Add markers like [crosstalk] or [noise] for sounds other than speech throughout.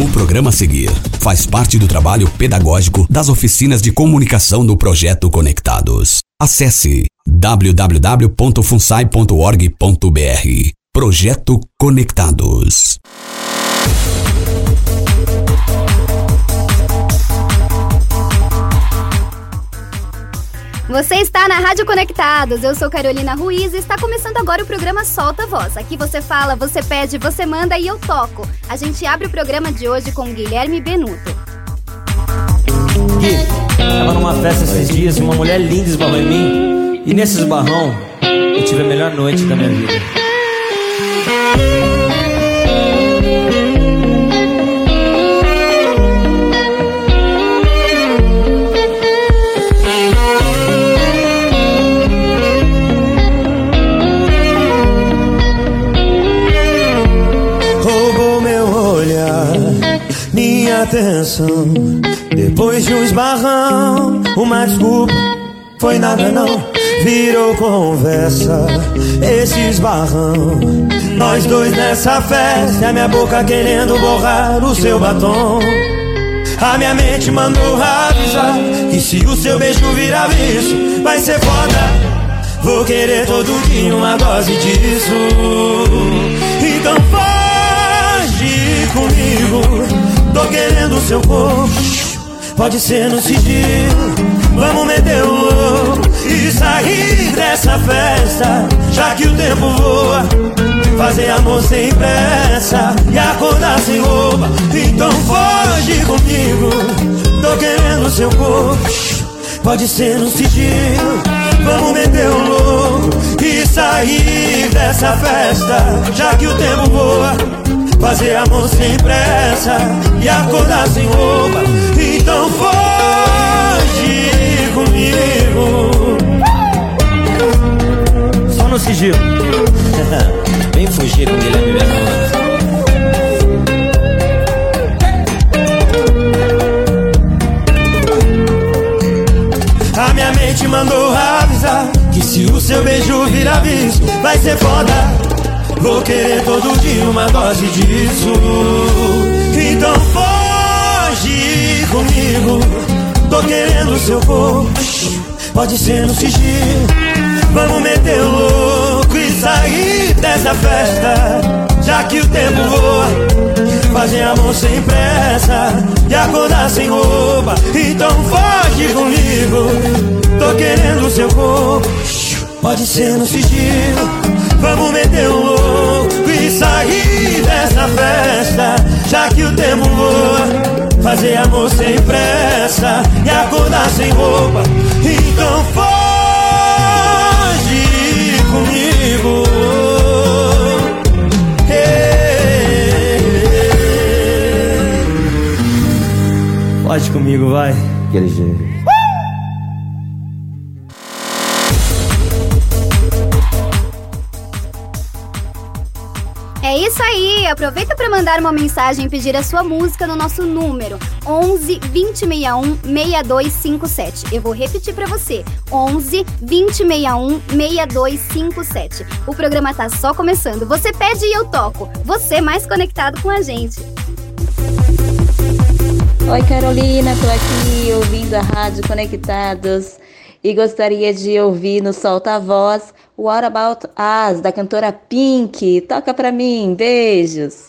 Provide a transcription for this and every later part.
O programa a seguir faz parte do trabalho pedagógico das oficinas de comunicação do projeto Conectados. Acesse www.funsai.org.br. Projeto Conectados. Você está na Rádio Conectados. Eu sou Carolina Ruiz e está começando agora o programa Solta Voz. Aqui você fala, você pede, você manda e eu toco. A gente abre o programa de hoje com Guilherme Benuto. Gui, tava numa festa esses dias e uma mulher linda esbarrou em mim. E nesse esbarrão, eu tive a melhor noite da minha vida. Atenção. Depois de um esbarrão, uma desculpa, foi nada não. Virou conversa, esse esbarrão. Nós dois nessa festa, a minha boca querendo borrar o seu batom. A minha mente mandou avisar que se o seu beijo virar vício, vai ser foda. Vou querer todo dia uma dose disso. Então foge comigo. Tô querendo o seu corpo, pode ser no sigilo. Vamos meter o louco e sair dessa festa, já que o tempo voa. Fazer amor sem pressa e acordar sem roupa. Então foge comigo. Tô querendo o seu corpo, pode ser no sigilo. Vamos meter o louco e sair dessa festa, já que o tempo voa. Fazer amor sem pressa e acordar sem roupa. Então foge comigo. Só no sigilo. [laughs] Vem fugir com Guilherme Bernardo. A minha mente mandou avisar que se o seu beijo virar vício, vai ser foda. Vou querer todo dia uma dose disso. Então foge comigo. Tô querendo seu corpo. Pode ser no sigilo. Vamos meter o louco e sair dessa festa. Já que o tempo voa. Fazer amor sem pressa e acordar sem roupa. Então foge comigo. Tô querendo seu corpo. Pode ser no sigilo. Vamos meter o louco sair dessa festa Já que o tempo voa Fazer amor sem pressa E acordar sem roupa Então foge comigo Pode comigo, vai. Aquele jeito. Aproveita para mandar uma mensagem e pedir a sua música no nosso número 11 2061 6257. Eu vou repetir para você: 11 2061 6257. O programa tá só começando. Você pede e eu toco. Você mais conectado com a gente. Oi Carolina, tô aqui ouvindo a Rádio Conectados e gostaria de ouvir no Solta a Voz What About Us, da cantora Pink. Toca pra mim, beijos!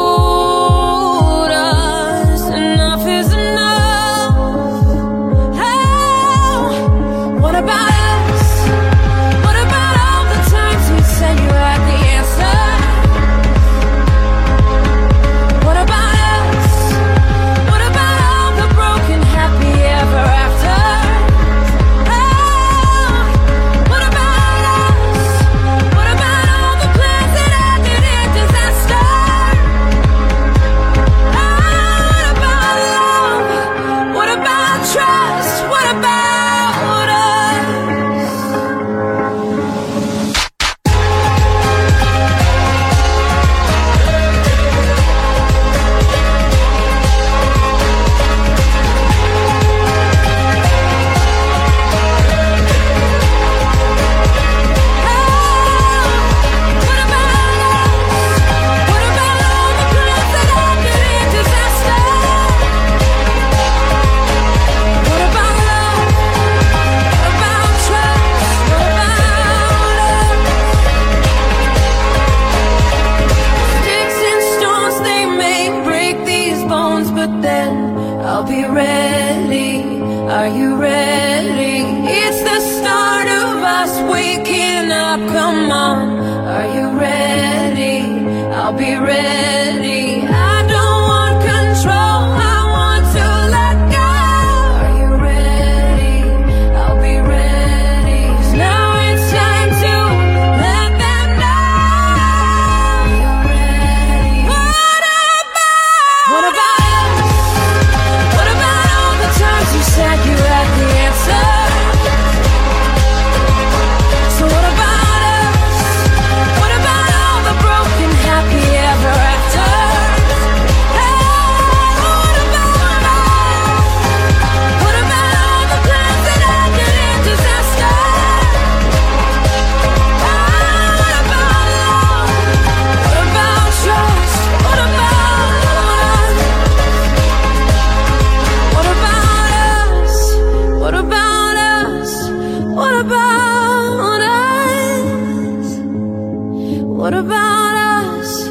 What about us?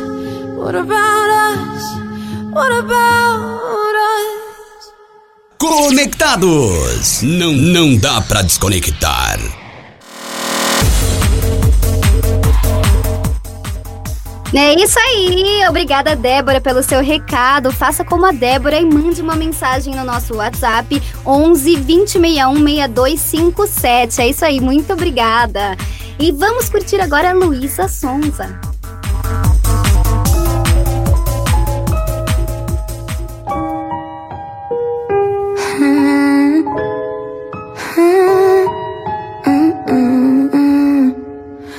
What about us? What about us? Conectados. Não, não dá pra desconectar. É isso aí! Obrigada, Débora, pelo seu recado. Faça como a Débora e mande uma mensagem no nosso WhatsApp 11 2061 6257. É isso aí, muito obrigada. E vamos curtir agora Luísa Sonza.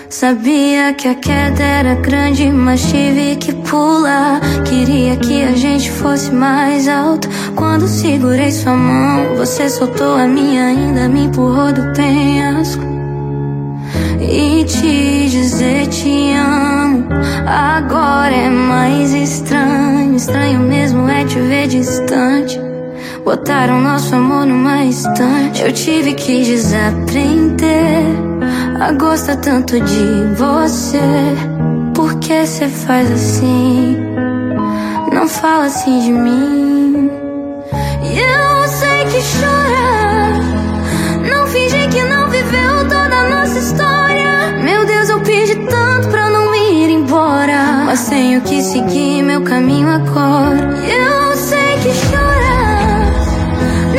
Sabia que a queda era grande, mas tive que pular. Queria que a gente fosse mais alto. Quando segurei sua mão, você soltou a minha, ainda me empurrou do penhasco. E te dizer te amo agora é mais estranho. Estranho mesmo é te ver distante. Botaram nosso amor numa estante. Eu tive que desaprender a gostar tanto de você. Por que você faz assim? Não fala assim de mim. E eu sei que chora. Mas tenho que seguir meu caminho agora. Eu sei que chora.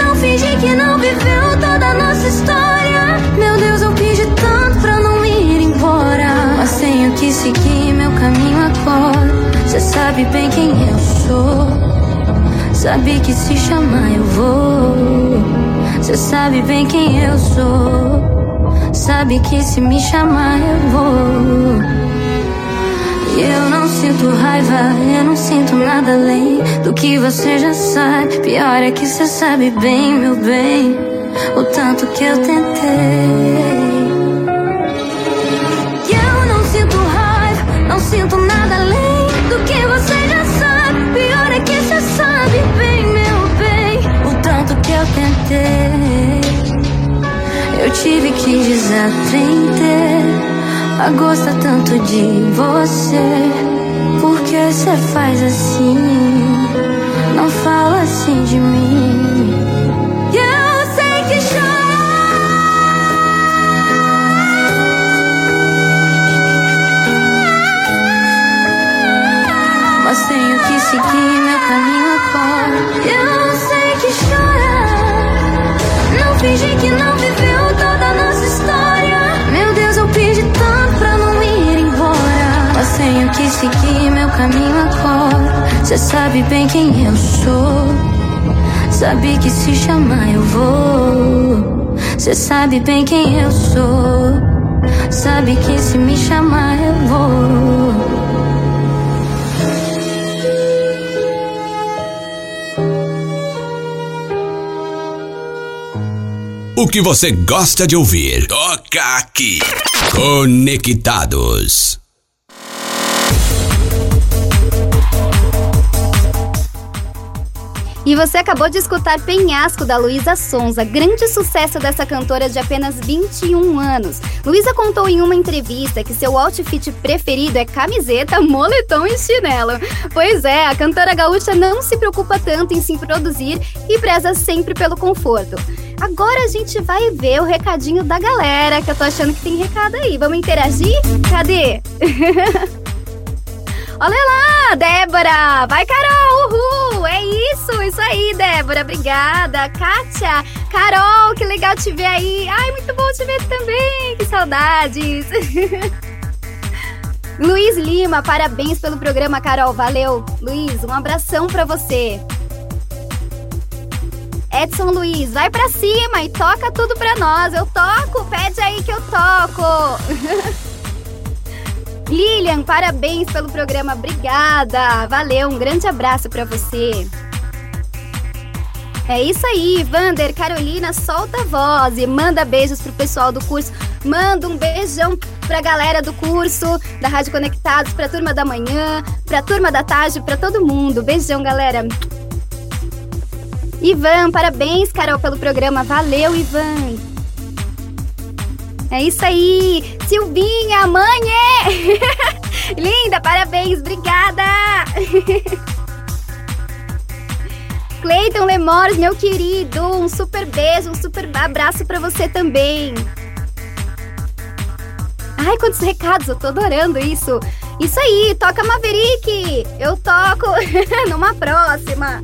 Não finge que não viveu toda a nossa história. Meu Deus, eu pedi tanto pra não ir embora. Mas tenho que seguir meu caminho agora. Você sabe bem quem eu sou. Sabe que se chamar eu vou. Você sabe bem quem eu sou. Sabe que se me chamar eu vou. Eu não sinto raiva, eu não sinto nada além do que você já sabe. Pior é que você sabe bem, meu bem, o tanto que eu tentei. Eu não sinto raiva, não sinto nada além do que você já sabe. Pior é que você sabe bem, meu bem, o tanto que eu tentei. Eu tive que desatender a gosta tanto de você. Por que você faz assim? Não fala assim de mim. Eu sei que chora, agora. Cê sabe bem quem eu sou. Sabe que se chamar eu vou. Cê sabe bem quem eu sou. Sabe que se me chamar eu vou. O que você gosta de ouvir, toca aqui. Conectados. E você acabou de escutar Penhasco da Luísa Sonza, grande sucesso dessa cantora de apenas 21 anos. Luísa contou em uma entrevista que seu outfit preferido é camiseta, moletom e chinelo. Pois é, a cantora gaúcha não se preocupa tanto em se produzir e preza sempre pelo conforto. Agora a gente vai ver o recadinho da galera, que eu tô achando que tem recado aí. Vamos interagir? Cadê? [laughs] Olha lá, Débora! Vai, Carol! Uhul! Isso, isso aí, Débora. Obrigada. Kátia, Carol, que legal te ver aí. Ai, muito bom te ver também. Que saudades. [laughs] Luiz Lima, parabéns pelo programa, Carol. Valeu. Luiz, um abração pra você. Edson Luiz, vai pra cima e toca tudo pra nós. Eu toco, pede aí que eu toco. [laughs] Lilian, parabéns pelo programa, obrigada. Valeu, um grande abraço para você. É isso aí, Vander, Carolina, solta a voz e manda beijos pro pessoal do curso. Manda um beijão pra galera do curso, da Rádio Conectados, pra turma da manhã, pra turma da tarde, pra todo mundo. Beijão, galera. Ivan, parabéns, Carol, pelo programa. Valeu, Ivan. É isso aí! Silvinha, mãe! É. [laughs] Linda, parabéns, obrigada! [laughs] Cleiton Lemores, meu querido, um super beijo, um super abraço para você também. Ai, quantos recados, eu tô adorando isso. Isso aí, toca Maverick! Eu toco [laughs] numa próxima.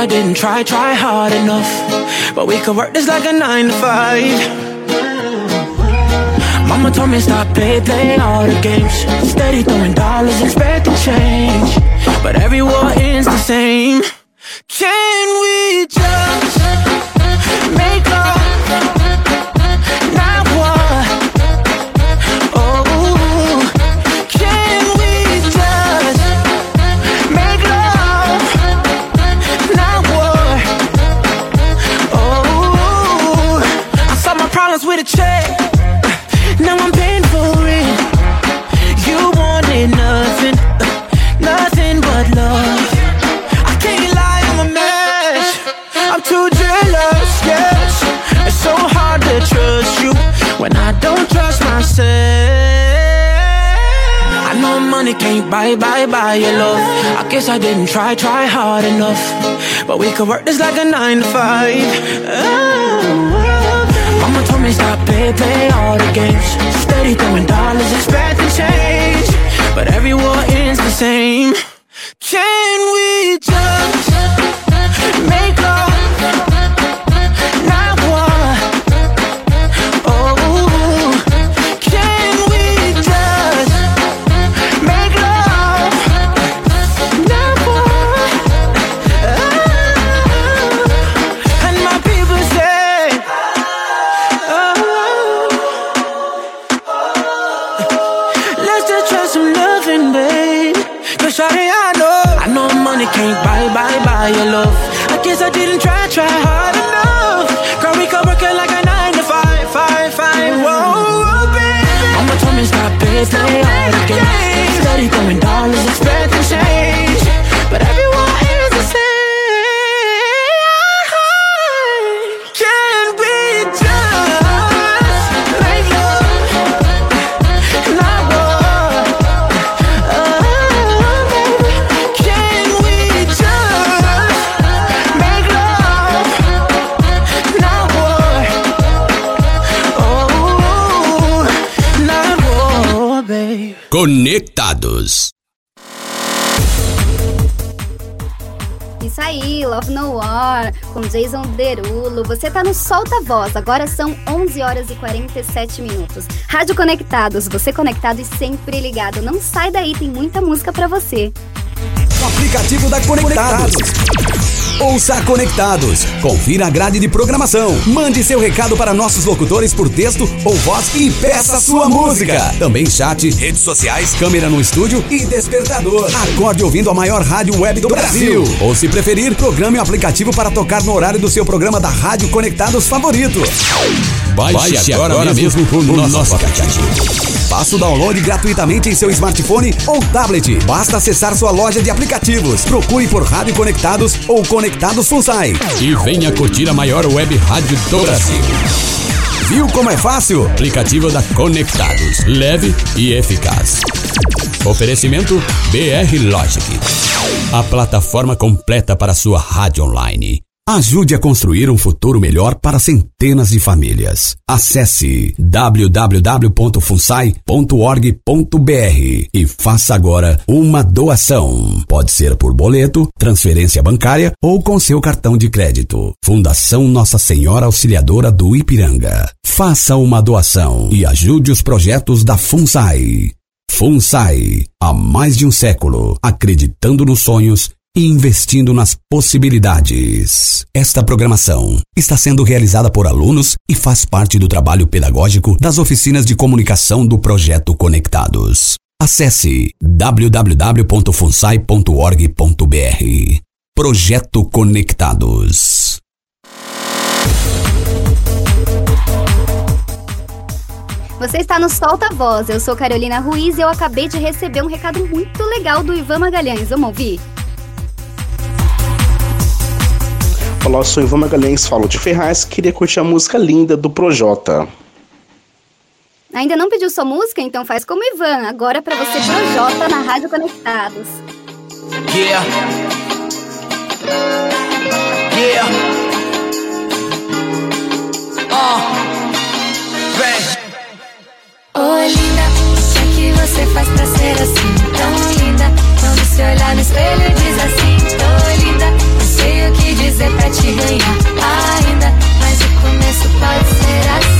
I didn't try, try hard enough. But we could work this like a nine to five. Mama told me stop play, play all the games Steady throwing dollars, expecting change But every war ends the same buy, buy, buy your love. I guess I didn't try, try hard enough. But we could work this like a nine to five. Oh. Mama told me stop play, play all the games Steady throwing dollars, expecting change But every war ends the same. es la hora que Love No War, com Jason Derulo. Você tá no Solta Voz, agora são 11 horas e 47 minutos. Rádio Conectados, você conectado e sempre ligado. Não sai daí, tem muita música pra você. O aplicativo da Conectados. Ouça Conectados. Confira a grade de programação. Mande seu recado para nossos locutores por texto ou voz e peça sua música. Também chat, redes sociais, câmera no estúdio e despertador. Acorde ouvindo a maior rádio web do Brasil. Ou se preferir, programe o aplicativo para tocar no horário do seu programa da Rádio Conectados favorito. Baixe, agora, mesmo o nosso, aplicativo. Faça o download gratuitamente em seu smartphone ou tablet. Basta acessar sua loja de aplicativos. Procure por Rádio Conectados ou Conectados Funsai. E venha curtir a maior web rádio do Brasil. Viu como é fácil? Aplicativo da Conectados. Leve e eficaz. Oferecimento BR Logic. A plataforma completa para sua rádio online. Ajude a construir um futuro melhor para centenas de famílias. Acesse www.funsai.org.br e faça agora uma doação. Pode ser por boleto, transferência bancária ou com seu cartão de crédito. Fundação Nossa Senhora Auxiliadora do Ipiranga. Faça uma doação e ajude os projetos da FUNSAI. FUNSAI, há mais de um século, acreditando nos sonhos e investindo nas possibilidades. Esta programação está sendo realizada por alunos e faz parte do trabalho pedagógico das oficinas de comunicação do projeto Conectados. Acesse www.funsai.org.br. Projeto Conectados. Você está no Solta Voz. Eu sou Carolina Ruiz e eu acabei de receber um recado muito legal do Ivan Magalhães. Vamos ouvir? Olá, eu sou Ivan Magalhães, falo de Ferraz, queria curtir a música linda do Projota. Ainda não pediu sua música? Então faz como Ivan. Agora pra você Projota na Rádio Conectados. Yeah. Yeah. Oh. Vem. Oi, linda, o que é que você faz pra ser assim? Tão linda, quando se olhar no espelho diz assim: Tô linda, dizer pra te ganhar ainda, mas o começo pode ser assim.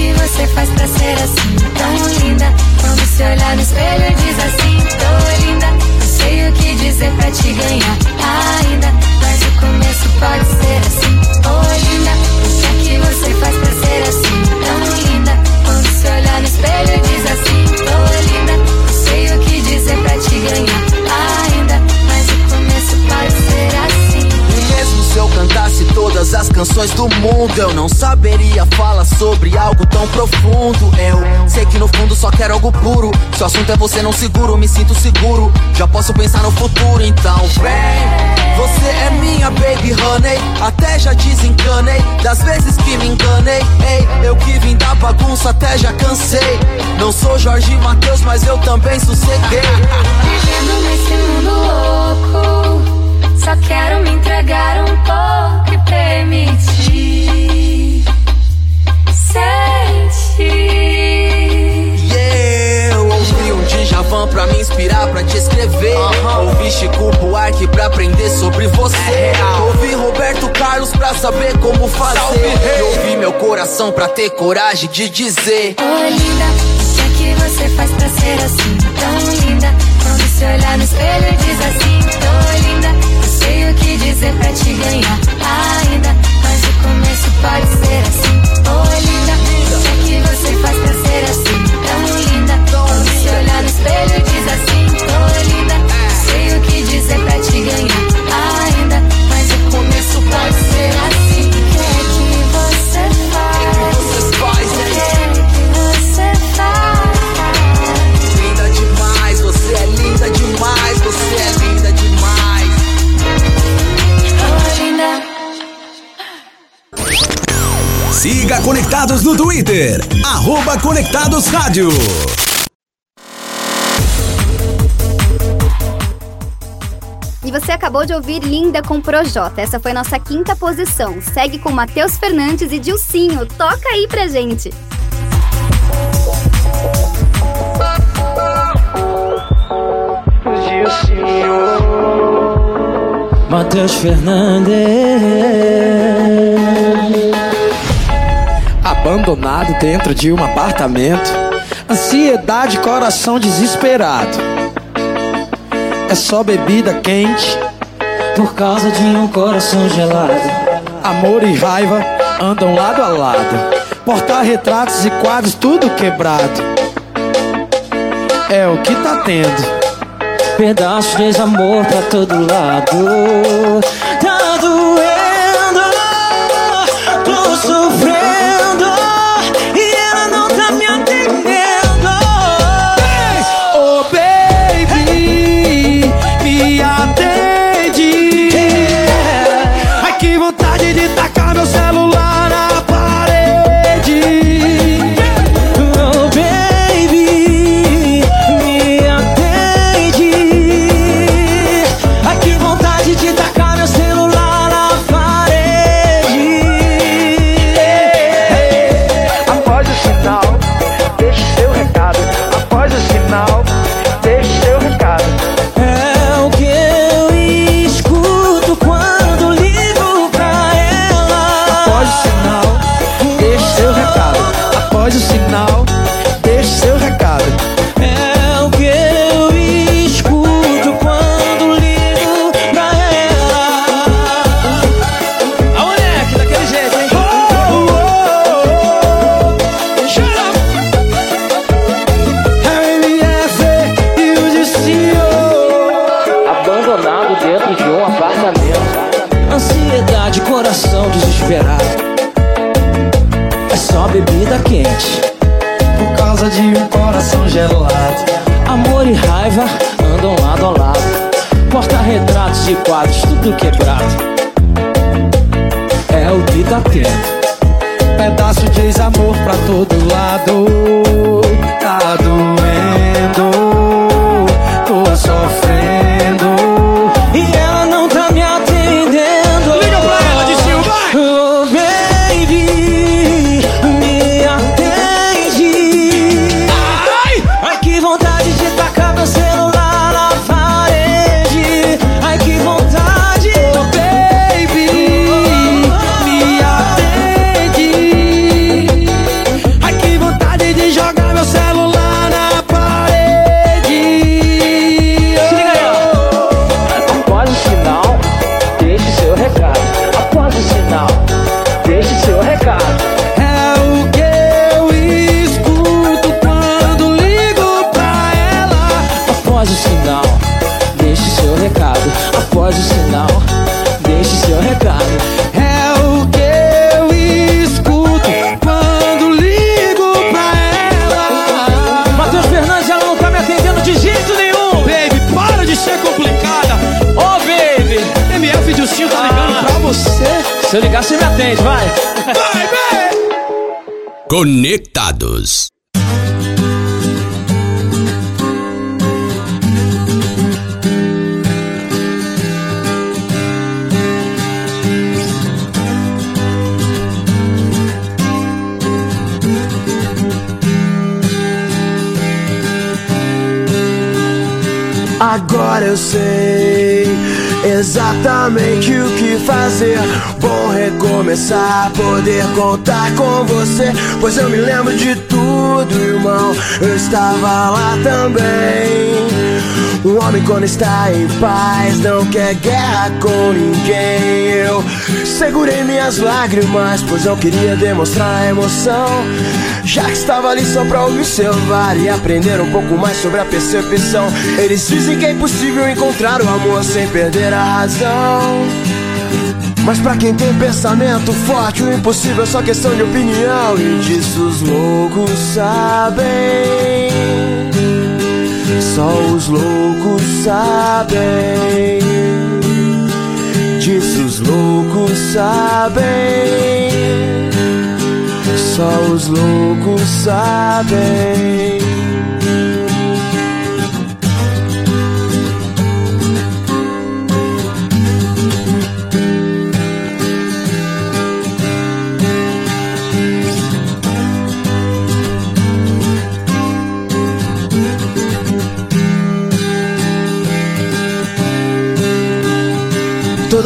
que você faz pra ser assim? Tão linda, quando se olhar no espelho diz assim: Tô linda, não sei o que dizer pra te ganhar ainda, mas o começo pode ser assim. Oi, linda, o que é que você faz pra ser assim? Tão linda, quando se olhar no espelho diz assim: Tô linda, não sei o que dizer pra te ganhar todas as canções do mundo, eu não saberia falar sobre algo tão profundo. Eu sei que no fundo só quero algo puro. Se o assunto é você, não seguro, me sinto seguro. Já posso pensar no futuro, então vem. Você é minha baby honey. Até já desencanei das vezes que me enganei. Ei, eu que vim da bagunça, até já cansei. Não sou Jorge Matheus, mas eu também sosseguei. Vivendo nesse mundo louco, só quero me entregar um pouco e permitir sentir. Yeah, eu ouvi um Djavan pra me inspirar, pra te escrever. Ouvi Chico Buarque pra aprender sobre você. ouvi Roberto Carlos pra saber como fazer. E ouvi meu coração pra ter coragem de dizer. Oi, linda, o que é que você faz pra ser assim? Tão linda, quando se olhar no espelho e diz assim: Tô linda, sei o que dizer pra te ganhar ainda. Mas o começo pode ser assim. Oi, linda, o é que você faz pra ser assim? Tão linda, quando se olhar no espelho diz assim: Tô linda, sei o que dizer pra te ganhar Conectados no Twitter, arroba Conectados Rádio. E você acabou de ouvir Linda com Projota. Essa foi nossa quinta posição. Segue com Matheus Fernandes e Dilcinho. Toca aí pra gente. Matheus Fernandes. Abandonado dentro de um apartamento. Ansiedade, coração desesperado. É só bebida quente. Por causa de um coração gelado. Amor e raiva andam lado a lado. Porta-retratos e quadros, tudo quebrado. É o que tá tendo. Pedaços de desamor pra todo lado. Tá doendo, tô sofrendo. Todo Conectados. Agora eu sei exatamente o que fazer. Bom recomeçar, poder contar com você. Pois eu me lembro de tudo, irmão. Eu estava lá também. Um homem quando está em paz não quer guerra com ninguém. Eu segurei minhas lágrimas, pois não queria demonstrar emoção. Já que estava ali só pra observar e aprender um pouco mais sobre a percepção. Eles dizem que é impossível encontrar o amor sem perder a razão. Mas pra quem tem pensamento forte, o impossível é só questão de opinião. E disso os loucos sabem. Só os loucos sabem. Disso os loucos sabem. Só os loucos sabem.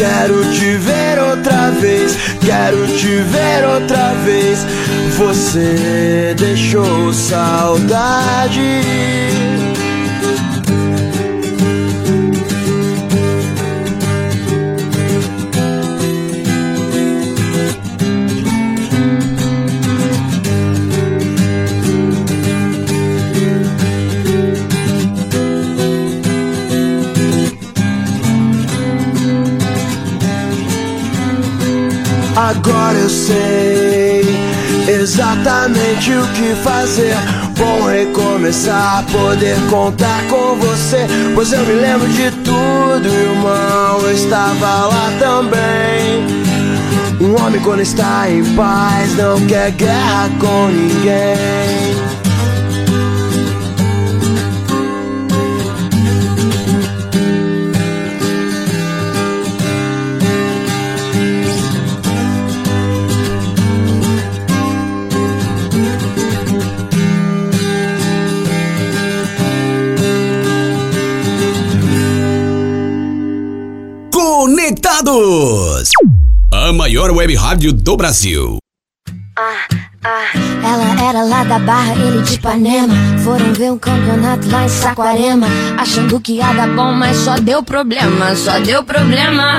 Quero te ver outra vez, quero te ver outra vez. Você deixou saudade. Agora eu sei exatamente o que fazer. Bom recomeçar, poder contar com você. Pois eu me lembro de tudo, irmão. Eu estava lá também. Um homem quando está em paz não quer guerra com ninguém. Conectados. A maior web rádio do Brasil. Ela era lá da Barra, ele de Ipanema. Foram ver um campeonato lá em Saquarema. Achando que ia dar bom, mas só deu problema, só deu problema.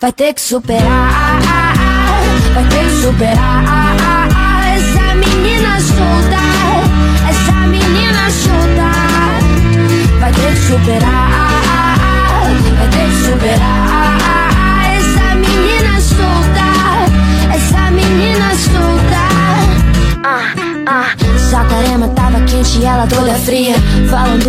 vai ter que superar, vai ter que superar.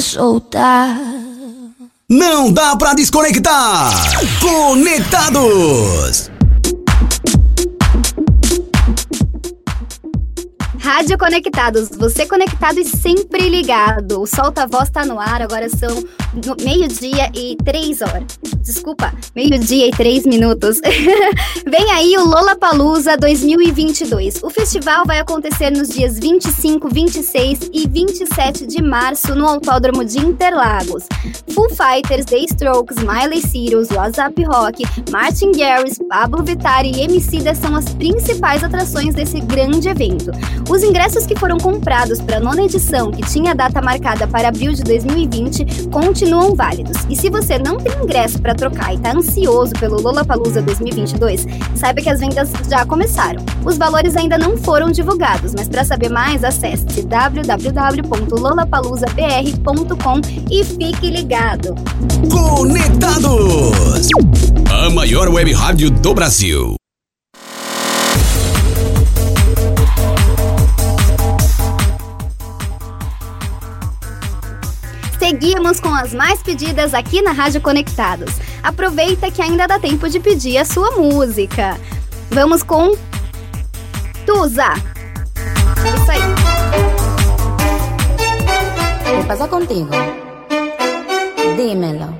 Essa menina solta. Não dá pra desconectar. Conectados. Rádio Conectados, você conectado e sempre ligado. O Solta Voz tá no ar, agora são meio-dia e três horas. Desculpa, meio-dia e três minutos. [laughs] Vem aí o Lollapalooza 2022. O festival vai acontecer nos dias 25, 26 e 27 de março no Autódromo de Interlagos. Full Fighters, The Strokes, Miley Cyrus, WhatsApp Rock, Martin Garrix, Pablo Vittar e Emicida são as principais atrações desse grande evento. Os ingressos que foram comprados para a nona edição, que tinha data marcada para abril de 2020, continuam válidos. E se você não tem ingresso para trocar e está ansioso pelo Lollapalooza 2022, saiba que as vendas já começaram. Os valores ainda não foram divulgados, mas para saber mais, acesse www.lollapaloozabr.com e fique ligado. Conectados. A maior web rádio do Brasil. Seguimos com as mais pedidas aqui na Rádio Conectados. Aproveita que ainda dá tempo de pedir a sua música. Vamos com Tusa. Isso aí. ¿Qué pasa contigo? Dímelo.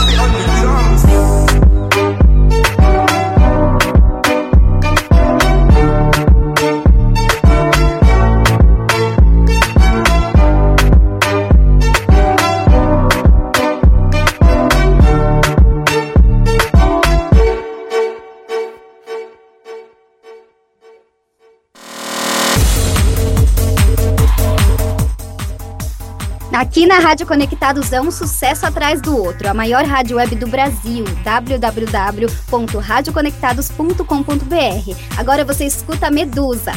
Aqui na Rádio Conectados é um sucesso atrás do outro, a maior rádio web do Brasil, www.radioconectados.com.br. Agora você escuta Medusa.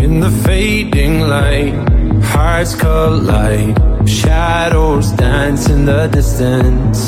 In the fading light, hearts collide. Shadows dance in the distance.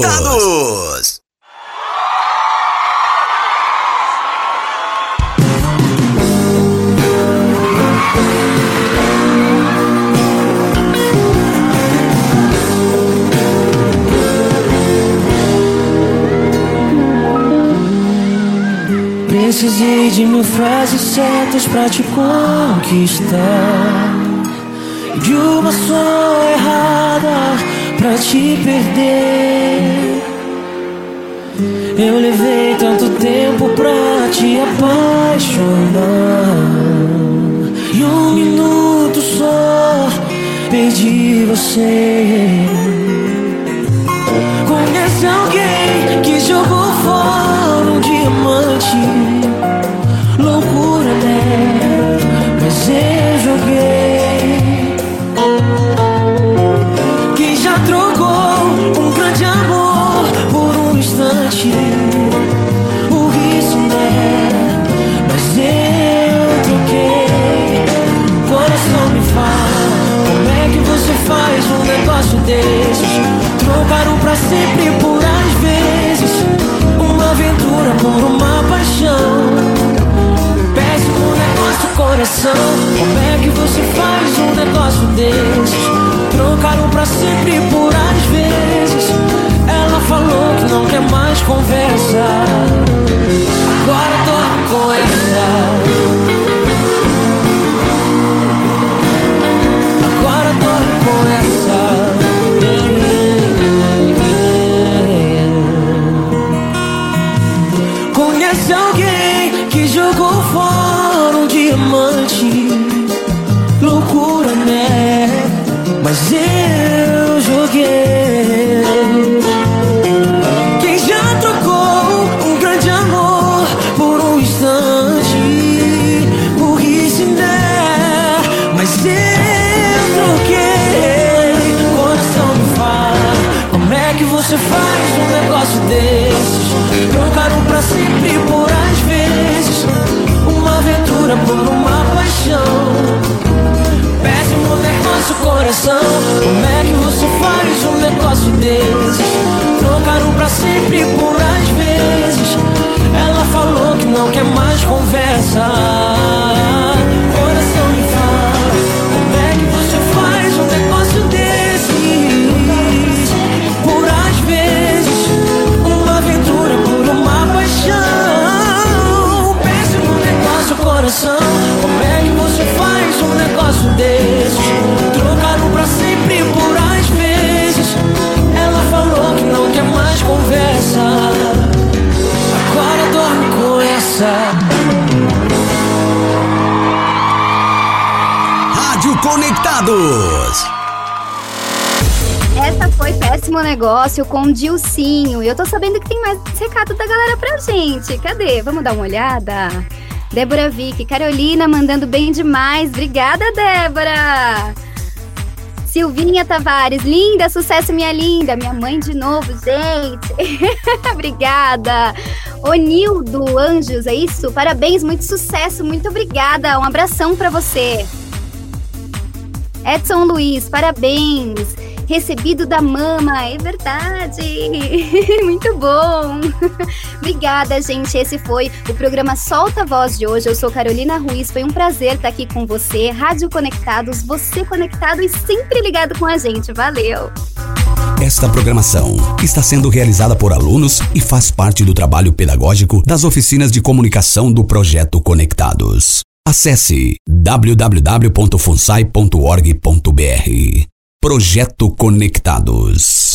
Conectados. Precisei de mil frases certas pra te conquistar. De uma só errada pra te perder. Eu levei tanto tempo pra te apaixonar. E um minuto só perdi você. Conhece alguém que jogou fora um diamante? Loucura, né? Mas eu sempre por às vezes. Como é que você mais conversa. Negócio desses? Trocar um pra sempre por às vezes. Ela falou que não quer mais conversa. Agora dorme com essa. Rádio Conectados. Essa foi Péssimo Negócio com o Dilcinho. E eu tô sabendo que tem mais recado da galera pra gente. Cadê? Vamos dar uma olhada? Débora Vick, Carolina mandando bem demais. Obrigada, Débora! Silvinha Tavares, linda, sucesso, minha linda. Minha mãe de novo, gente. [laughs] obrigada. Onildo Anjos, é isso? Parabéns, muito sucesso, muito obrigada. Um abração pra você. Edson Luiz, parabéns. Recebido da mama, é verdade. [laughs] Muito bom. [laughs] Obrigada, gente. Esse foi o programa Solta a Voz de hoje. Eu sou Carolina Ruiz. Foi um prazer estar aqui com você. Rádio Conectados, você conectado e sempre ligado com a gente. Valeu. Esta programação está sendo realizada por alunos e faz parte do trabalho pedagógico das oficinas de comunicação do projeto Conectados. Acesse www.funsai.org.br. Projeto Conectados.